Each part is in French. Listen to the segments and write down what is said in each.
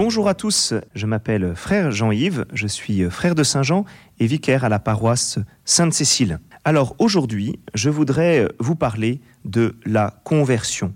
Bonjour à tous, je m'appelle frère Jean-Yves, je suis frère de Saint-Jean et vicaire à la paroisse Sainte-Cécile. Alors aujourd'hui, je voudrais vous parler de la conversion.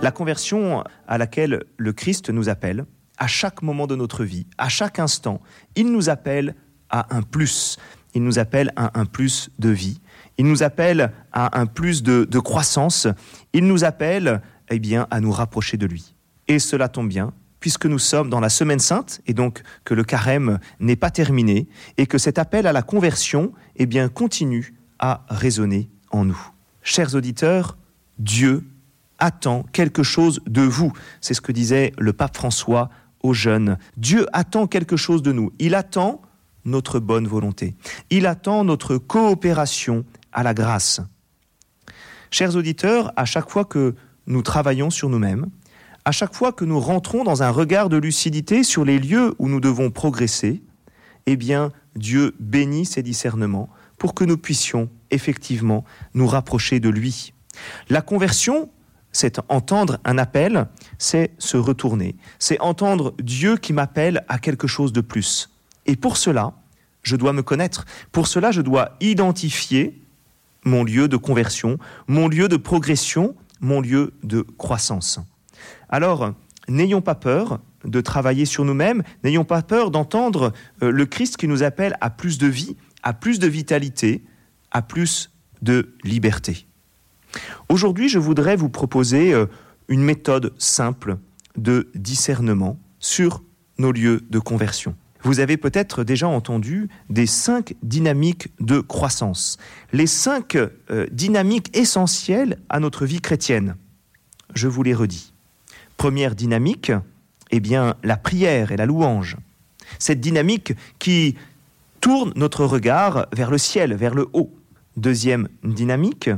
La conversion à laquelle le Christ nous appelle, à chaque moment de notre vie, à chaque instant, il nous appelle à un plus. Il nous appelle à un plus de vie. Il nous appelle à un plus de, de croissance. Il nous appelle eh bien, à nous rapprocher de lui. Et cela tombe bien, puisque nous sommes dans la semaine sainte, et donc que le carême n'est pas terminé, et que cet appel à la conversion eh bien, continue à résonner en nous. Chers auditeurs, Dieu attend quelque chose de vous. C'est ce que disait le pape François aux jeunes. Dieu attend quelque chose de nous. Il attend notre bonne volonté. Il attend notre coopération à la grâce. Chers auditeurs, à chaque fois que nous travaillons sur nous-mêmes, à chaque fois que nous rentrons dans un regard de lucidité sur les lieux où nous devons progresser, eh bien, Dieu bénit ces discernements pour que nous puissions effectivement nous rapprocher de lui. La conversion, c'est entendre un appel, c'est se retourner, c'est entendre Dieu qui m'appelle à quelque chose de plus. Et pour cela, je dois me connaître. Pour cela, je dois identifier mon lieu de conversion, mon lieu de progression, mon lieu de croissance. Alors, n'ayons pas peur de travailler sur nous-mêmes, n'ayons pas peur d'entendre euh, le Christ qui nous appelle à plus de vie, à plus de vitalité, à plus de liberté. Aujourd'hui, je voudrais vous proposer euh, une méthode simple de discernement sur nos lieux de conversion. Vous avez peut-être déjà entendu des cinq dynamiques de croissance, les cinq euh, dynamiques essentielles à notre vie chrétienne. Je vous les redis. Première dynamique, eh bien, la prière et la louange. Cette dynamique qui tourne notre regard vers le ciel, vers le haut. Deuxième dynamique,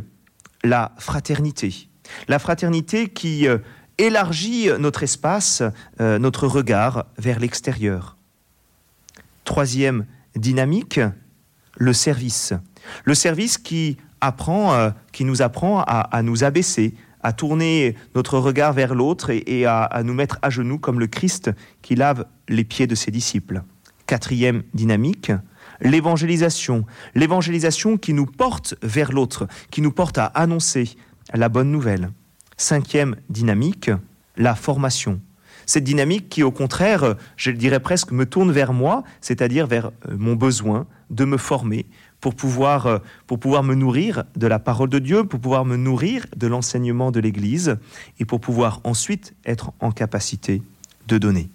la fraternité. La fraternité qui euh, élargit notre espace, euh, notre regard vers l'extérieur. Troisième dynamique, le service. Le service qui apprend, euh, qui nous apprend à, nous abaisser, à tourner notre regard vers l'autre et, à, à, nous mettre à genoux comme le Christ qui lave les pieds de ses disciples. Quatrième dynamique, l'évangélisation. L'évangélisation qui nous porte vers l'autre, qui nous porte à annoncer la bonne nouvelle. Cinquième dynamique, la formation cette dynamique qui, au contraire, je le dirais presque, me tourne vers moi, c'est-à-dire vers euh, mon besoin de me former pour pouvoir, euh, pour pouvoir me nourrir de la parole de Dieu, pour pouvoir me nourrir de l'enseignement de l'Église et pour pouvoir ensuite être en capacité de donner.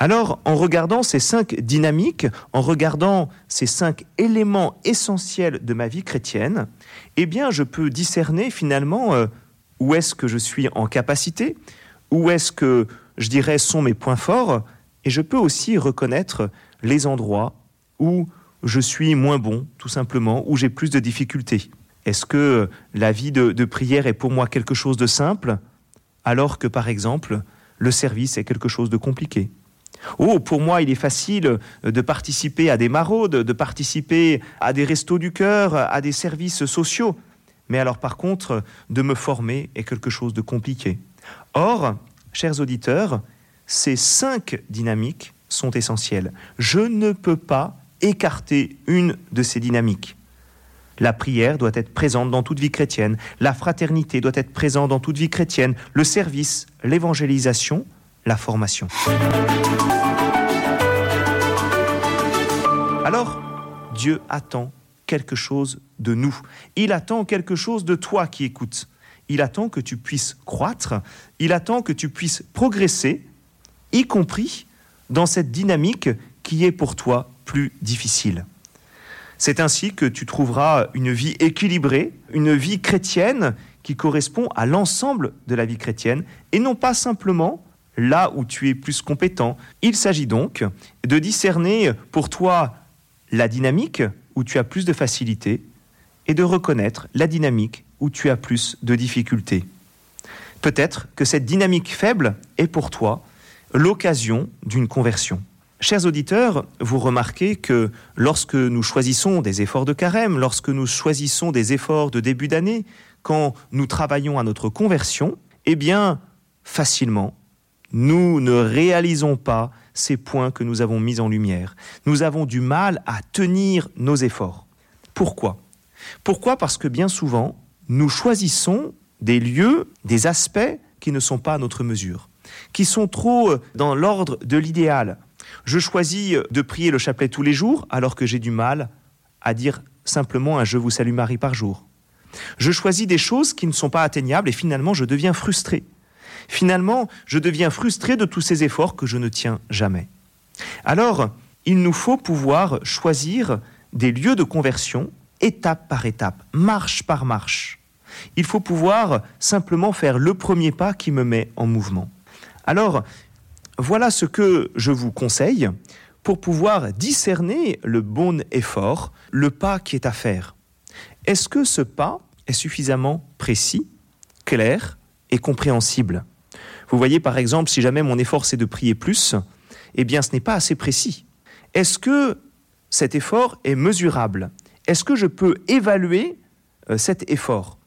Alors, en regardant ces cinq dynamiques, en regardant ces cinq éléments essentiels de ma vie chrétienne, eh bien, je peux discerner finalement euh, où est-ce que je suis en capacité, où est-ce que je dirais, sont mes points forts, et je peux aussi reconnaître les endroits où je suis moins bon, tout simplement, où j'ai plus de difficultés. Est-ce que la vie de, prière est pour moi quelque chose de simple, alors que, par exemple, le service est quelque chose de compliqué? Oh, pour moi, il est facile de participer à des maraudes, de participer à des restos du cœur, à des services sociaux. Mais alors, par contre, de me former est quelque chose de compliqué. Or, chers auditeurs, ces cinq dynamiques sont essentielles. Je ne peux pas écarter une de ces dynamiques. La prière doit être présente dans toute vie chrétienne, la fraternité doit être présente dans toute vie chrétienne, le service, l'évangélisation, la formation. Alors, Dieu attend quelque chose de nous. Il attend quelque chose de toi qui écoutes il attend que tu puisses croître, il attend que tu puisses progresser, y compris dans cette dynamique qui est pour toi plus difficile. C'est ainsi que tu trouveras une vie équilibrée, une vie chrétienne qui correspond à l'ensemble de la vie chrétienne et non pas simplement là où tu es plus compétent. Il s'agit donc de discerner pour toi la dynamique où tu as plus de facilité et de reconnaître la dynamique où tu as plus de difficultés. Peut-être que cette dynamique faible est pour toi l'occasion d'une conversion. Chers auditeurs, vous remarquez que lorsque nous choisissons des efforts de carême, lorsque nous choisissons des efforts de début d'année, quand nous travaillons à notre conversion, eh bien, facilement, nous ne réalisons pas ces points que nous avons mis en lumière. Nous avons du mal à tenir nos efforts. Pourquoi? Pourquoi? Parce que bien souvent, nous choisissons des lieux, des aspects qui ne sont pas à notre mesure, qui sont trop euh, dans l'ordre de l'idéal. Je choisis de prier le chapelet tous les jours alors que j'ai du mal à dire simplement un Je vous salue Marie par jour. Je choisis des choses qui ne sont pas atteignables et finalement je deviens frustré. Finalement, je deviens frustré de tous ces efforts que je ne tiens jamais. Alors, il nous faut pouvoir choisir des lieux de conversion étape par étape, marche par marche. Il faut pouvoir simplement faire le premier pas qui me met en mouvement. Alors, voilà ce que je vous conseille pour pouvoir discerner le bon effort, le pas qui est à faire. Est-ce que ce pas est suffisamment précis, clair et compréhensible? Vous voyez par exemple, si jamais mon effort c'est de prier plus, eh bien ce n'est pas assez précis. Est-ce que cet effort est mesurable? Est-ce que je peux évaluer euh, cet effort?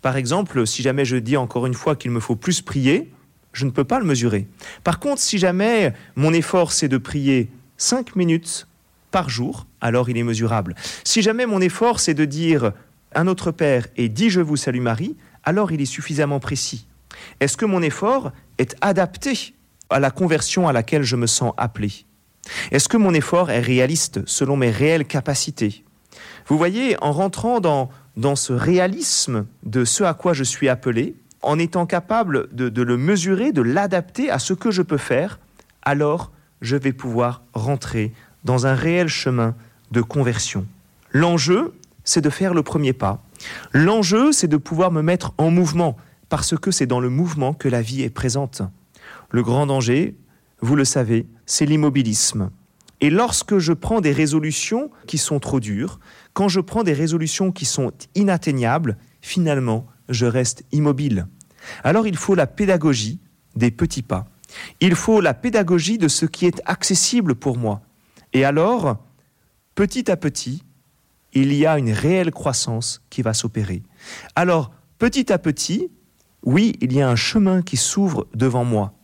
Par exemple, si jamais je dis encore une fois qu'il me faut plus prier, je ne peux pas le mesurer. Par contre, si jamais mon effort c'est de prier 5 minutes par jour, alors il est mesurable. Si jamais mon effort c'est de dire un autre Père et dit je vous salue Marie, alors il est suffisamment précis. Est-ce que mon effort est adapté à la conversion à laquelle je me sens appelé? Est-ce que mon effort est réaliste selon mes réelles capacités? Vous voyez, en rentrant dans, ce réalisme de ce à quoi je suis appelé, en étant capable de le mesurer, de l'adapter à ce que je peux faire, alors je vais pouvoir rentrer dans un réel chemin de conversion. L'enjeu, c'est de faire le premier pas. L'enjeu, c'est de pouvoir me mettre en mouvement, parce que c'est dans le mouvement que la vie est présente. Le grand danger, vous le savez, c'est l'immobilisme. Et lorsque je prends des résolutions qui sont trop dures, quand je prends des résolutions qui sont inatteignables, finalement, je reste immobile. Alors il faut la pédagogie des petits pas. Il faut la pédagogie de ce qui est accessible pour moi. Et alors, petit à petit, il y a une réelle croissance qui va s'opérer. Alors, petit à petit, oui, il y a un chemin qui s'ouvre devant moi.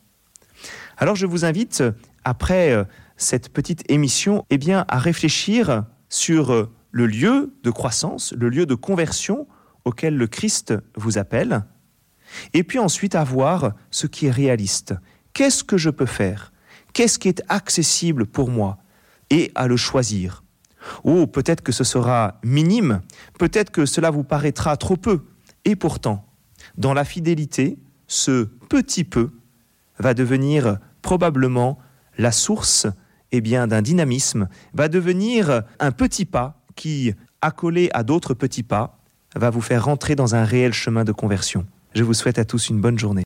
Alors, je vous invite, après euh, cette petite émission, eh bien, à réfléchir sur euh, le lieu de croissance, le lieu de conversion auquel le Christ vous appelle, et puis ensuite à voir ce qui est réaliste. Qu'est-ce que je peux faire? Qu'est-ce qui est accessible pour moi Et à le choisir? Ou peut-être que ce sera minime, peut-être que cela vous paraîtra trop peu. Et pourtant, dans la fidélité, ce petit peu va devenir probablement la source eh bien, d'un dynamisme, va devenir un petit pas qui, accolé à d'autres petits pas, va vous faire rentrer dans un réel chemin de conversion. Je vous souhaite à tous une bonne journée.